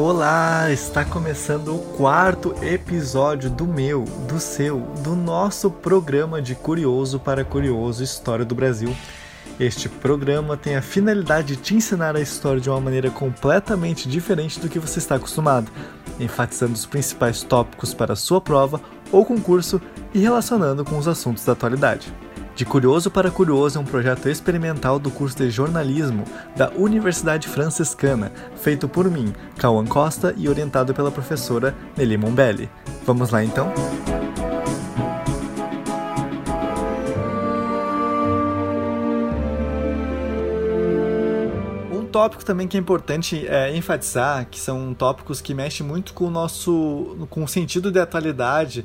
Olá, está começando o quarto episódio do meu, do seu, do nosso programa de Curioso para Curioso História do Brasil. Este programa tem a finalidade de te ensinar a história de uma maneira completamente diferente do que você está acostumado, enfatizando os principais tópicos para a sua prova ou concurso e relacionando com os assuntos da atualidade. De Curioso para Curioso é um projeto experimental do curso de jornalismo da Universidade Franciscana, feito por mim, Cauã Costa, e orientado pela professora Nelly Mombelli. Vamos lá então? Um tópico também que é importante é, enfatizar, que são tópicos que mexem muito com o nosso com o sentido de atualidade,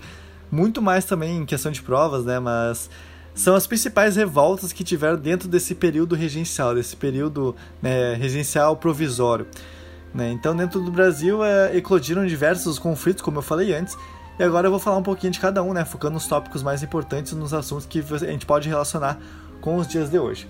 muito mais também em questão de provas, né, mas são as principais revoltas que tiveram dentro desse período regencial, desse período né, regencial provisório. Né? Então, dentro do Brasil, é, eclodiram diversos conflitos, como eu falei antes, e agora eu vou falar um pouquinho de cada um, né, focando nos tópicos mais importantes, nos assuntos que a gente pode relacionar com os dias de hoje.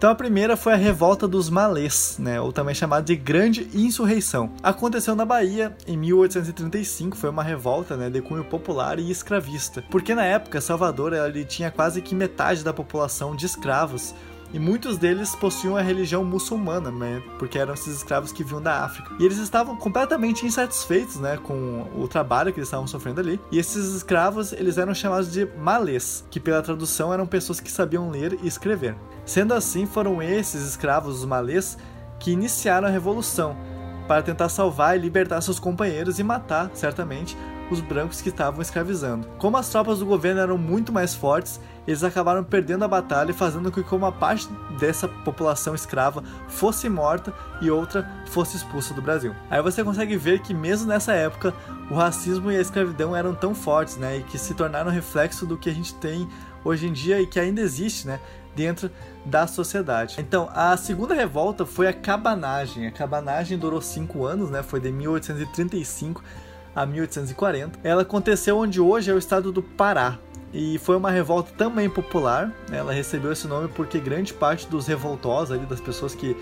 Então a primeira foi a revolta dos malês, né, ou também chamada de Grande Insurreição. Aconteceu na Bahia em 1835, foi uma revolta né, de cunho popular e escravista, porque na época Salvador ele tinha quase que metade da população de escravos e muitos deles possuíam a religião muçulmana, né? Porque eram esses escravos que vinham da África. E eles estavam completamente insatisfeitos, né? Com o trabalho que eles estavam sofrendo ali. E esses escravos, eles eram chamados de malês, que pela tradução eram pessoas que sabiam ler e escrever. Sendo assim, foram esses escravos, os malês, que iniciaram a revolução para tentar salvar e libertar seus companheiros e matar, certamente, os brancos que estavam escravizando. Como as tropas do governo eram muito mais fortes, eles acabaram perdendo a batalha, fazendo com que uma parte dessa população escrava fosse morta e outra fosse expulsa do Brasil. Aí você consegue ver que mesmo nessa época, o racismo e a escravidão eram tão fortes, né, e que se tornaram reflexo do que a gente tem hoje em dia e que ainda existe, né, dentro da sociedade. Então, a segunda revolta foi a cabanagem. A cabanagem durou cinco anos, né? Foi de 1835 a 1840. Ela aconteceu onde hoje é o estado do Pará. E foi uma revolta também popular. Ela recebeu esse nome porque grande parte dos revoltosos, ali, das pessoas que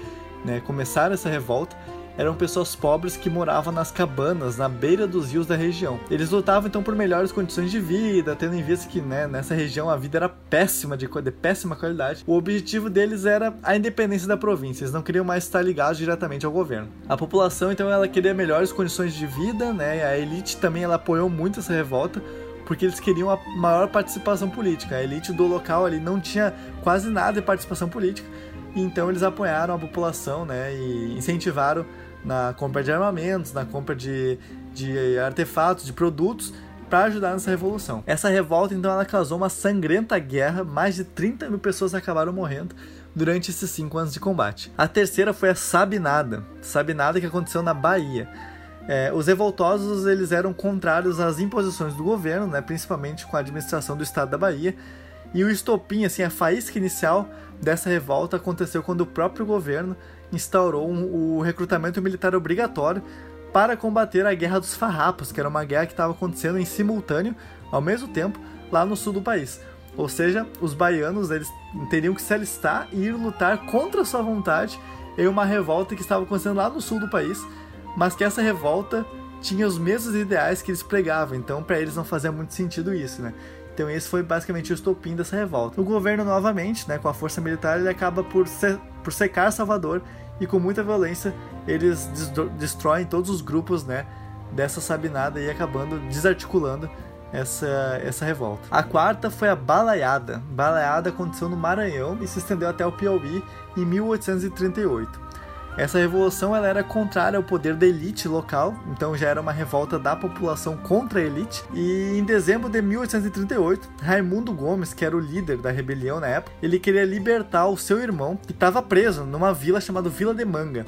né, começaram essa revolta, eram pessoas pobres que moravam nas cabanas, na beira dos rios da região. Eles lutavam então por melhores condições de vida, tendo em vista que né, nessa região a vida era péssima, de, de péssima qualidade. O objetivo deles era a independência da província, eles não queriam mais estar ligados diretamente ao governo. A população então ela queria melhores condições de vida, né? A elite também ela apoiou muito essa revolta porque eles queriam a maior participação política. A elite do local ali não tinha quase nada de participação política, então eles apoiaram a população, né, e incentivaram na compra de armamentos, na compra de, de artefatos, de produtos para ajudar nessa revolução. Essa revolta então ela causou uma sangrenta guerra, mais de 30 mil pessoas acabaram morrendo durante esses cinco anos de combate. A terceira foi a Sabinada, Sabinada que aconteceu na Bahia. É, os revoltosos eles eram contrários às imposições do governo, né, principalmente com a administração do estado da Bahia. E o estopim, assim, a faísca inicial dessa revolta aconteceu quando o próprio governo instaurou um, o recrutamento militar obrigatório para combater a Guerra dos Farrapos, que era uma guerra que estava acontecendo em simultâneo, ao mesmo tempo, lá no sul do país. Ou seja, os baianos eles teriam que se alistar e ir lutar contra sua vontade em uma revolta que estava acontecendo lá no sul do país, mas que essa revolta tinha os mesmos ideais que eles pregavam, então para eles não fazia muito sentido isso, né? Então esse foi basicamente o estopim dessa revolta. O governo novamente, né, com a força militar, ele acaba por, por secar Salvador e com muita violência eles destroem todos os grupos, né, dessa Sabinada e acabando desarticulando essa, essa revolta. A quarta foi a Balaiada. Balaiada aconteceu no Maranhão e se estendeu até o Piauí em 1838. Essa revolução ela era contrária ao poder da elite local, então já era uma revolta da população contra a elite. E em dezembro de 1838, Raimundo Gomes, que era o líder da rebelião na época, ele queria libertar o seu irmão, que estava preso numa vila chamada Vila de Manga.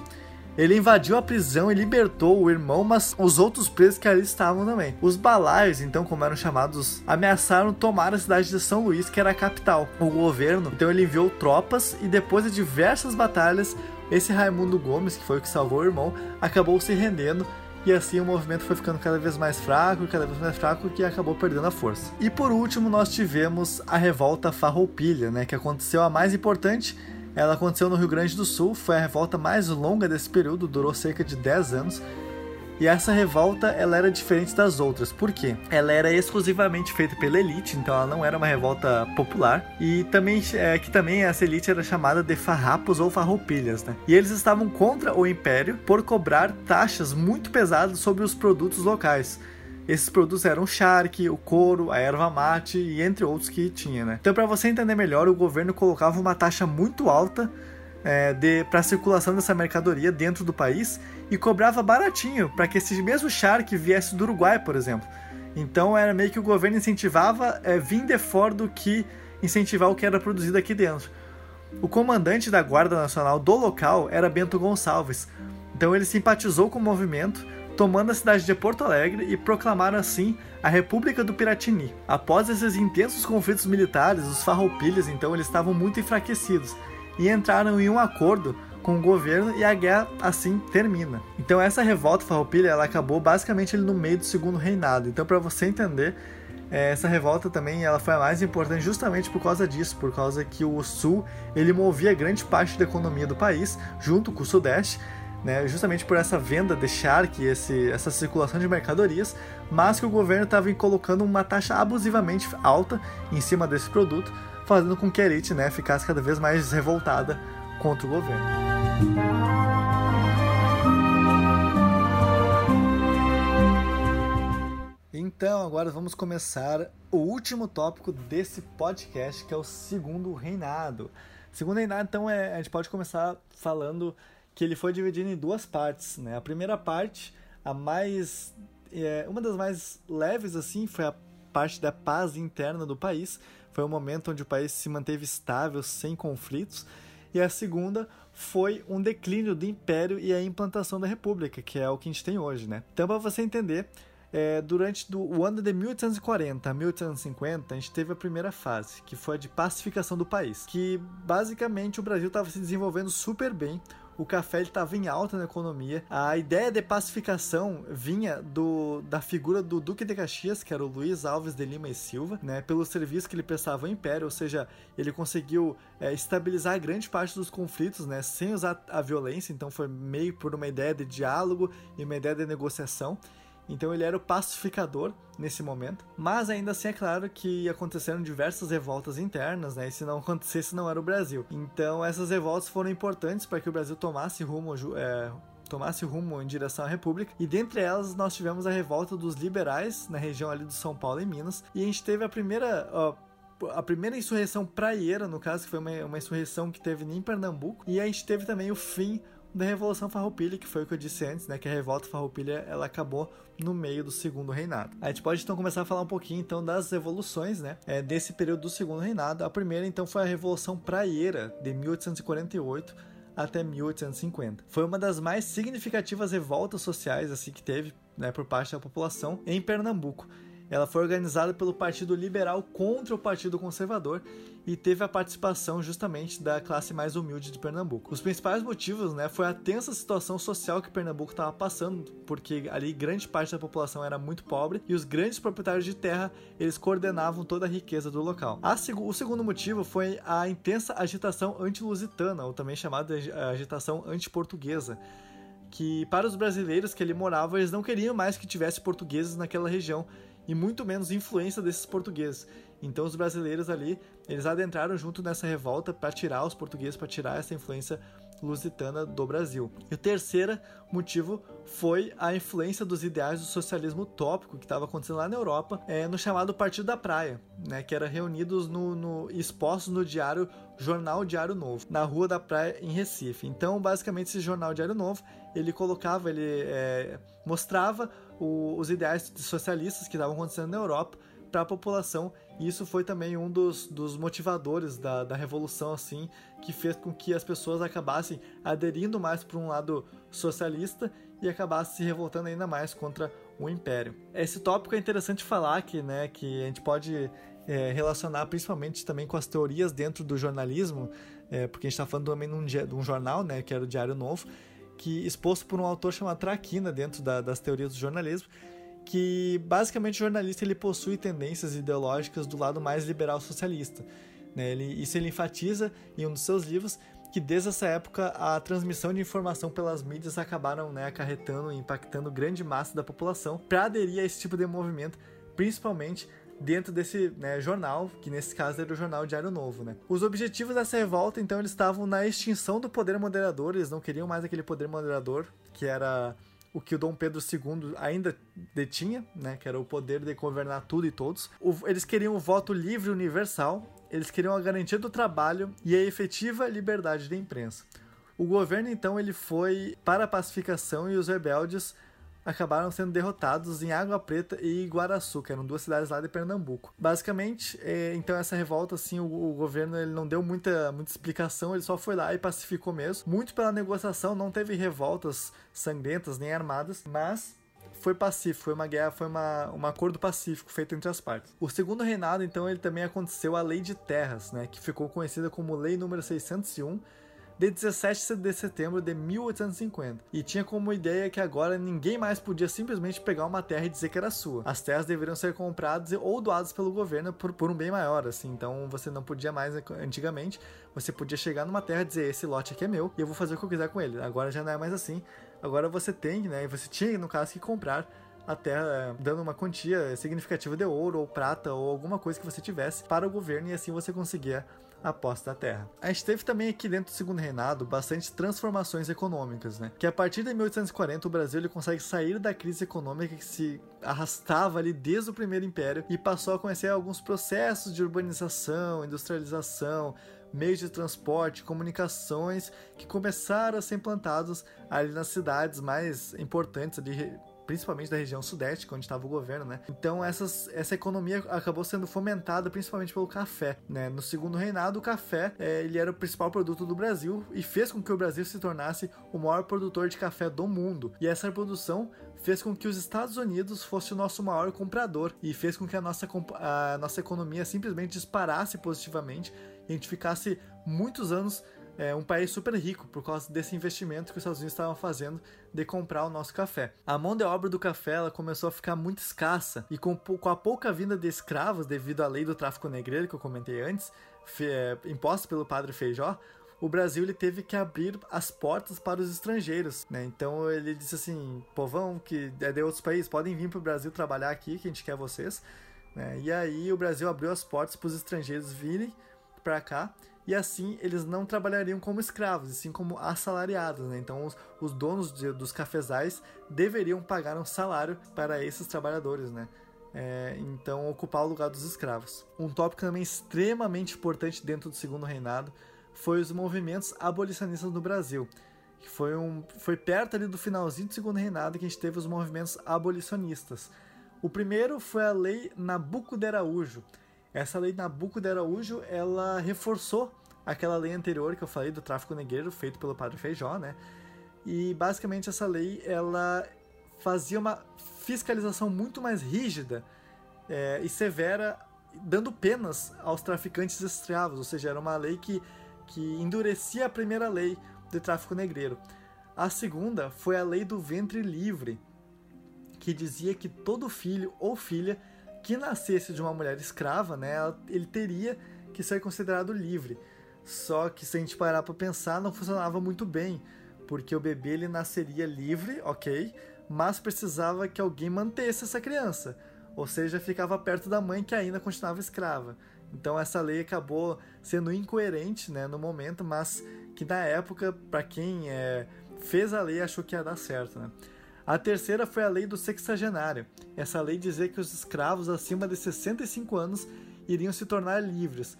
Ele invadiu a prisão e libertou o irmão, mas os outros presos que ali estavam também. Os balaios, então, como eram chamados, ameaçaram tomar a cidade de São Luís, que era a capital. O governo, então, ele enviou tropas e depois de diversas batalhas, esse Raimundo Gomes, que foi o que salvou o irmão, acabou se rendendo e assim o movimento foi ficando cada vez mais fraco, cada vez mais fraco, que acabou perdendo a força. E por último, nós tivemos a revolta Farroupilha, né, que aconteceu a mais importante. Ela aconteceu no Rio Grande do Sul, foi a revolta mais longa desse período, durou cerca de 10 anos. E essa revolta ela era diferente das outras. Por quê? Ela era exclusivamente feita pela elite, então ela não era uma revolta popular. E também é, que também essa elite era chamada de farrapos ou farroupilhas, né? E eles estavam contra o império por cobrar taxas muito pesadas sobre os produtos locais. Esses produtos eram o charque, o couro, a erva mate e entre outros que tinha, né? Então, para você entender melhor, o governo colocava uma taxa muito alta é, para a circulação dessa mercadoria dentro do país e cobrava baratinho para que esse mesmo charque viesse do Uruguai, por exemplo. Então era meio que o governo incentivava é, vir de fora do que incentivar o que era produzido aqui dentro. O comandante da Guarda Nacional do local era Bento Gonçalves, então ele simpatizou com o movimento tomando a cidade de Porto Alegre e proclamaram assim a República do Piratini. Após esses intensos conflitos militares, os farroupilhas então eles estavam muito enfraquecidos e entraram em um acordo com o governo e a guerra assim termina. Então essa revolta farroupilha ela acabou basicamente no meio do segundo reinado. Então para você entender eh, essa revolta também ela foi a mais importante justamente por causa disso, por causa que o sul ele movia grande parte da economia do país junto com o sudeste né, justamente por essa venda de Shark, esse, essa circulação de mercadorias, mas que o governo estava colocando uma taxa abusivamente alta em cima desse produto, fazendo com que a elite né, ficasse cada vez mais revoltada contra o governo. Então, agora vamos começar o último tópico desse podcast, que é o segundo reinado. Segundo reinado, então, é, a gente pode começar falando que ele foi dividido em duas partes, né? A primeira parte, a mais é, uma das mais leves assim, foi a parte da paz interna do país. Foi o momento onde o país se manteve estável, sem conflitos. E a segunda foi um declínio do império e a implantação da república, que é o que a gente tem hoje, né? Então, para você entender, é, durante do, o ano de 1840 a 1850, a gente teve a primeira fase, que foi a de pacificação do país, que basicamente o Brasil estava se desenvolvendo super bem, o café estava em alta na economia. A ideia de pacificação vinha do, da figura do Duque de Caxias, que era o Luiz Alves de Lima e Silva, né, pelo serviço que ele prestava ao Império, ou seja, ele conseguiu é, estabilizar grande parte dos conflitos né, sem usar a violência, então foi meio por uma ideia de diálogo e uma ideia de negociação. Então ele era o pacificador nesse momento. Mas ainda assim é claro que aconteceram diversas revoltas internas, né? E se não acontecesse, não era o Brasil. Então essas revoltas foram importantes para que o Brasil tomasse rumo, é, tomasse rumo em direção à República. E dentre elas nós tivemos a revolta dos liberais na região ali de São Paulo e Minas. E a gente teve a primeira. a primeira insurreição praieira, no caso, que foi uma, uma insurreição que teve em Pernambuco, e a gente teve também o fim da Revolução Farroupilha, que foi o que eu disse antes, né, que a revolta Farroupilha ela acabou no meio do segundo reinado. A gente pode então começar a falar um pouquinho então das revoluções, né, é, desse período do segundo reinado. A primeira então foi a Revolução Praieira de 1848 até 1850. Foi uma das mais significativas revoltas sociais assim que teve, né, por parte da população em Pernambuco ela foi organizada pelo Partido Liberal contra o Partido Conservador e teve a participação justamente da classe mais humilde de Pernambuco. Os principais motivos, né, foi a tensa situação social que Pernambuco estava passando, porque ali grande parte da população era muito pobre e os grandes proprietários de terra, eles coordenavam toda a riqueza do local. Seg o segundo motivo foi a intensa agitação anti-lusitana, ou também chamada de agitação anti-portuguesa que para os brasileiros que ali moravam, eles não queriam mais que tivesse portugueses naquela região e muito menos influência desses portugueses. Então os brasileiros ali, eles adentraram junto nessa revolta para tirar os portugueses, para tirar essa influência lusitana do Brasil. E o terceiro motivo foi a influência dos ideais do socialismo utópico que estava acontecendo lá na Europa, é, no chamado Partido da Praia, né, que era reunidos no, no expostos no diário Jornal Diário Novo, na Rua da Praia em Recife. Então, basicamente, esse Jornal Diário Novo ele colocava, ele é, mostrava o, os ideais socialistas que estavam acontecendo na Europa para a população e isso foi também um dos, dos motivadores da, da revolução assim que fez com que as pessoas acabassem aderindo mais para um lado socialista e acabassem se revoltando ainda mais contra o império. Esse tópico é interessante falar que, né, que a gente pode é, relacionar principalmente também com as teorias dentro do jornalismo, é, porque a gente está falando também num, de um jornal, né, que era o Diário Novo, que exposto por um autor chamado Traquina dentro da, das teorias do jornalismo, que basicamente o jornalista ele possui tendências ideológicas do lado mais liberal socialista. Né? Ele, isso ele enfatiza em um dos seus livros que desde essa época a transmissão de informação pelas mídias acabaram né, acarretando e impactando grande massa da população para aderir a esse tipo de movimento, principalmente dentro desse né, jornal, que nesse caso era o jornal Diário Novo. Né? Os objetivos dessa revolta, então, eles estavam na extinção do poder moderador, eles não queriam mais aquele poder moderador que era o que o Dom Pedro II ainda detinha, né, que era o poder de governar tudo e todos. O, eles queriam o voto livre universal, eles queriam a garantia do trabalho e a efetiva liberdade da imprensa. O governo então ele foi para a pacificação e os rebeldes acabaram sendo derrotados em Água Preta e Iguaraçu, que eram duas cidades lá de Pernambuco. Basicamente, é, então essa revolta, assim, o, o, governo ele não deu muita, muita explicação, ele só foi lá e pacificou mesmo. Muito pela negociação, não teve revoltas sangrentas nem armadas, mas foi pacífico, foi uma guerra, foi uma, um acordo pacífico feito entre as partes. O segundo reinado, então, ele também aconteceu a Lei de Terras, né, que ficou conhecida como Lei número 601 de 17 de setembro de 1850 e tinha como ideia que agora ninguém mais podia simplesmente pegar uma terra e dizer que era sua. As terras deveriam ser compradas ou doadas pelo governo por, por um bem maior, assim. Então você não podia mais antigamente, você podia chegar numa terra e dizer esse lote aqui é meu e eu vou fazer o que eu quiser com ele. Agora já não é mais assim. Agora você tem, né? Você tinha no caso que comprar a terra eh, dando uma quantia significativa de ouro ou prata ou alguma coisa que você tivesse para o governo e assim você conseguia a posse da terra. A gente teve também aqui dentro do segundo reinado bastante transformações econômicas, né? Que a partir de 1840 o Brasil ele consegue sair da crise econômica que se arrastava ali desde o primeiro império e passou a conhecer alguns processos de urbanização, industrialização, meios de transporte, comunicações que começaram a ser implantados ali nas cidades mais importantes ali principalmente da região sudeste, onde estava o governo, né? Então essas, essa economia acabou sendo fomentada principalmente pelo café, né? No segundo reinado, o café é, ele era o principal produto do Brasil e fez com que o Brasil se tornasse o maior produtor de café do mundo. E essa produção fez com que os Estados Unidos fosse o nosso maior comprador e fez com que a nossa, a nossa economia simplesmente disparasse positivamente e a gente ficasse muitos anos é, um país super rico por causa desse investimento que os Estados Unidos estavam fazendo de comprar o nosso café. A mão de obra do café ela começou a ficar muito escassa e com, com a pouca vinda de escravos devido à lei do tráfico negreiro que eu comentei antes, é, imposta pelo padre Feijó, o Brasil ele teve que abrir as portas para os estrangeiros, né? Então ele disse assim, povão que é de outros países, podem vir para o Brasil trabalhar aqui, que a gente quer vocês. Né? E aí o Brasil abriu as portas para os estrangeiros virem para cá e assim eles não trabalhariam como escravos, e sim como assalariados. Né? Então os, os donos de, dos cafezais deveriam pagar um salário para esses trabalhadores, né? É, então ocupar o lugar dos escravos. Um tópico também extremamente importante dentro do segundo reinado foi os movimentos abolicionistas no Brasil. Que foi, um, foi perto ali do finalzinho do segundo reinado que a gente teve os movimentos abolicionistas. O primeiro foi a Lei Nabucco de Araújo, essa lei Nabucco de Araújo, ela reforçou aquela lei anterior que eu falei do tráfico negreiro feito pelo Padre Feijó, né? E basicamente essa lei ela fazia uma fiscalização muito mais rígida é, e severa, dando penas aos traficantes escravos, ou seja, era uma lei que, que endurecia a primeira lei de tráfico negreiro. A segunda foi a lei do ventre livre, que dizia que todo filho ou filha que nascesse de uma mulher escrava, né, ele teria que ser considerado livre. Só que se a gente parar para pensar, não funcionava muito bem, porque o bebê ele nasceria livre, ok, mas precisava que alguém mantesse essa criança, ou seja, ficava perto da mãe que ainda continuava escrava. Então essa lei acabou sendo incoerente, né, no momento, mas que na época, para quem é, fez a lei, achou que ia dar certo, né. A terceira foi a lei do sexagenário. Essa lei dizia que os escravos acima de 65 anos iriam se tornar livres,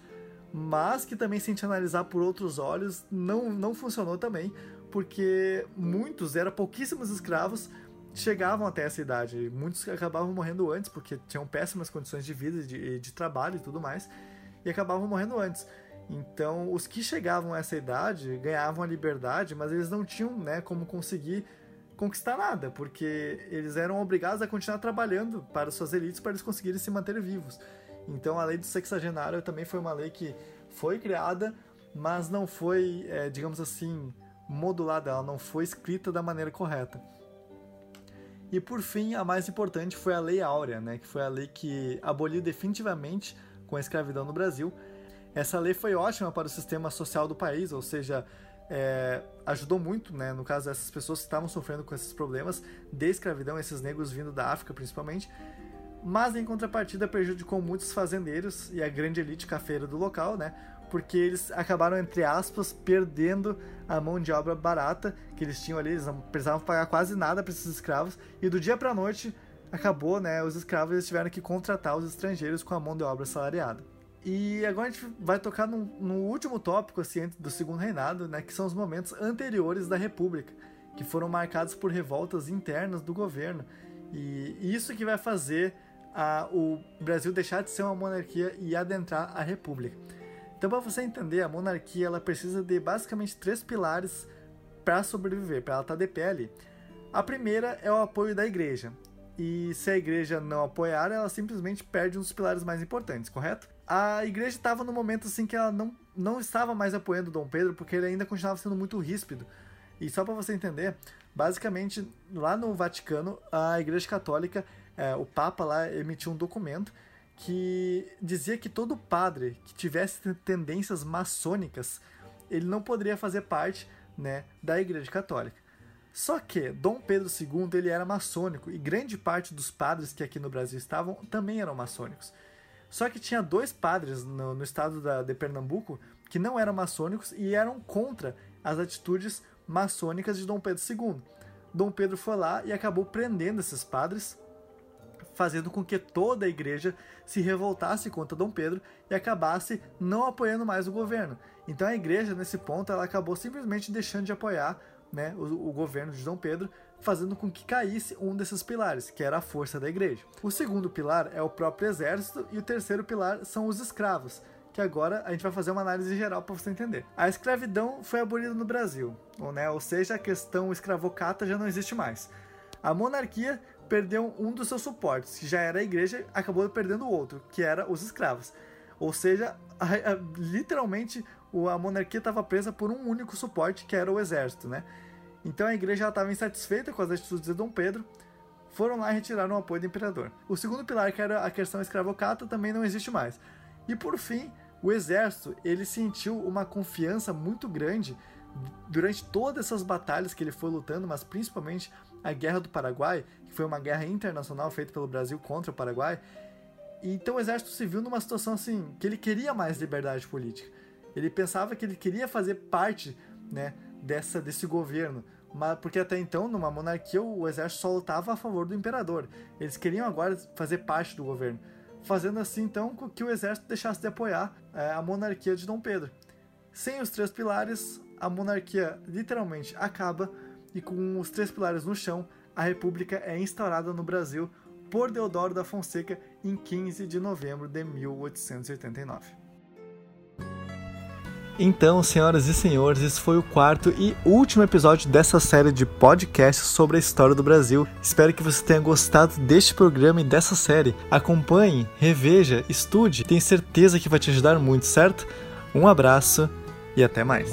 mas que também, se a gente analisar por outros olhos, não, não funcionou também, porque muitos, eram pouquíssimos escravos, chegavam até essa idade. Muitos acabavam morrendo antes, porque tinham péssimas condições de vida, de, de trabalho e tudo mais, e acabavam morrendo antes. Então, os que chegavam a essa idade ganhavam a liberdade, mas eles não tinham né, como conseguir conquistar nada, porque eles eram obrigados a continuar trabalhando para suas elites para eles conseguirem se manter vivos. Então a lei do sexagenário também foi uma lei que foi criada, mas não foi, é, digamos assim, modulada, ela não foi escrita da maneira correta. E por fim, a mais importante foi a Lei Áurea, né, que foi a lei que aboliu definitivamente com a escravidão no Brasil. Essa lei foi ótima para o sistema social do país, ou seja, é, ajudou muito, né, no caso dessas pessoas que estavam sofrendo com esses problemas de escravidão, esses negros vindo da África principalmente, mas em contrapartida prejudicou muitos fazendeiros e a grande elite cafeira do local, né, porque eles acabaram, entre aspas, perdendo a mão de obra barata que eles tinham ali, eles não precisavam pagar quase nada para esses escravos, e do dia para noite acabou, né, os escravos eles tiveram que contratar os estrangeiros com a mão de obra salariada. E agora a gente vai tocar no, no, último tópico assim, do segundo reinado, né, que são os momentos anteriores da República, que foram marcados por revoltas internas do governo. E isso que vai fazer a, o Brasil deixar de ser uma monarquia e adentrar a República. Então, para você entender, a monarquia ela precisa de basicamente três pilares para sobreviver, para ela estar tá de pé ali. A primeira é o apoio da igreja. E se a igreja não apoiar, ela simplesmente perde um dos pilares mais importantes, correto? a igreja estava no momento assim que ela não, não estava mais apoiando Dom Pedro porque ele ainda continuava sendo muito ríspido. E só para você entender, basicamente lá no Vaticano, a Igreja Católica, é, o Papa lá emitiu um documento que dizia que todo padre que tivesse tendências maçônicas, ele não poderia fazer parte né, da Igreja Católica. Só que Dom Pedro II ele era maçônico e grande parte dos padres que aqui no Brasil estavam também eram maçônicos. Só que tinha dois padres no, no estado da, de Pernambuco que não eram maçônicos e eram contra as atitudes maçônicas de Dom Pedro II. Dom Pedro foi lá e acabou prendendo esses padres, fazendo com que toda a igreja se revoltasse contra Dom Pedro e acabasse não apoiando mais o governo. Então a igreja, nesse ponto, ela acabou simplesmente deixando de apoiar né, o, o, governo de Dom Pedro, fazendo com que caísse um desses pilares, que era a força da igreja. O segundo pilar é o próprio exército e o terceiro pilar são os escravos, que agora a gente vai fazer uma análise geral para você entender. A escravidão foi abolida no Brasil, ou, né, ou seja, a questão escravocata já não existe mais. A monarquia perdeu um dos seus suportes, que já era a igreja, acabou perdendo o outro, que era os escravos. Ou seja, a, a, literalmente a monarquia estava presa por um único suporte, que era o exército, né? Então a igreja estava insatisfeita com as atitudes de Dom Pedro, foram lá e retiraram o apoio do imperador. O segundo pilar, que era a questão escravocata, também não existe mais. E por fim, o exército, ele sentiu uma confiança muito grande durante todas essas batalhas que ele foi lutando, mas principalmente a Guerra do Paraguai, que foi uma guerra internacional feita pelo Brasil contra o Paraguai. E então o exército se viu numa situação assim, que ele queria mais liberdade política. Ele pensava que ele queria fazer parte, né, dessa desse governo, mas porque até então numa monarquia o exército só lutava a favor do imperador. Eles queriam agora fazer parte do governo, fazendo assim então que o exército deixasse de apoiar é, a monarquia de Dom Pedro. Sem os três pilares, a monarquia literalmente acaba e com os três pilares no chão, a república é instaurada no Brasil por Deodoro da Fonseca em 15 de novembro de 1889. Então, senhoras e senhores, esse foi o quarto e último episódio dessa série de podcasts sobre a história do Brasil. Espero que você tenha gostado deste programa e dessa série. Acompanhe, reveja, estude, tenho certeza que vai te ajudar muito, certo? Um abraço e até mais.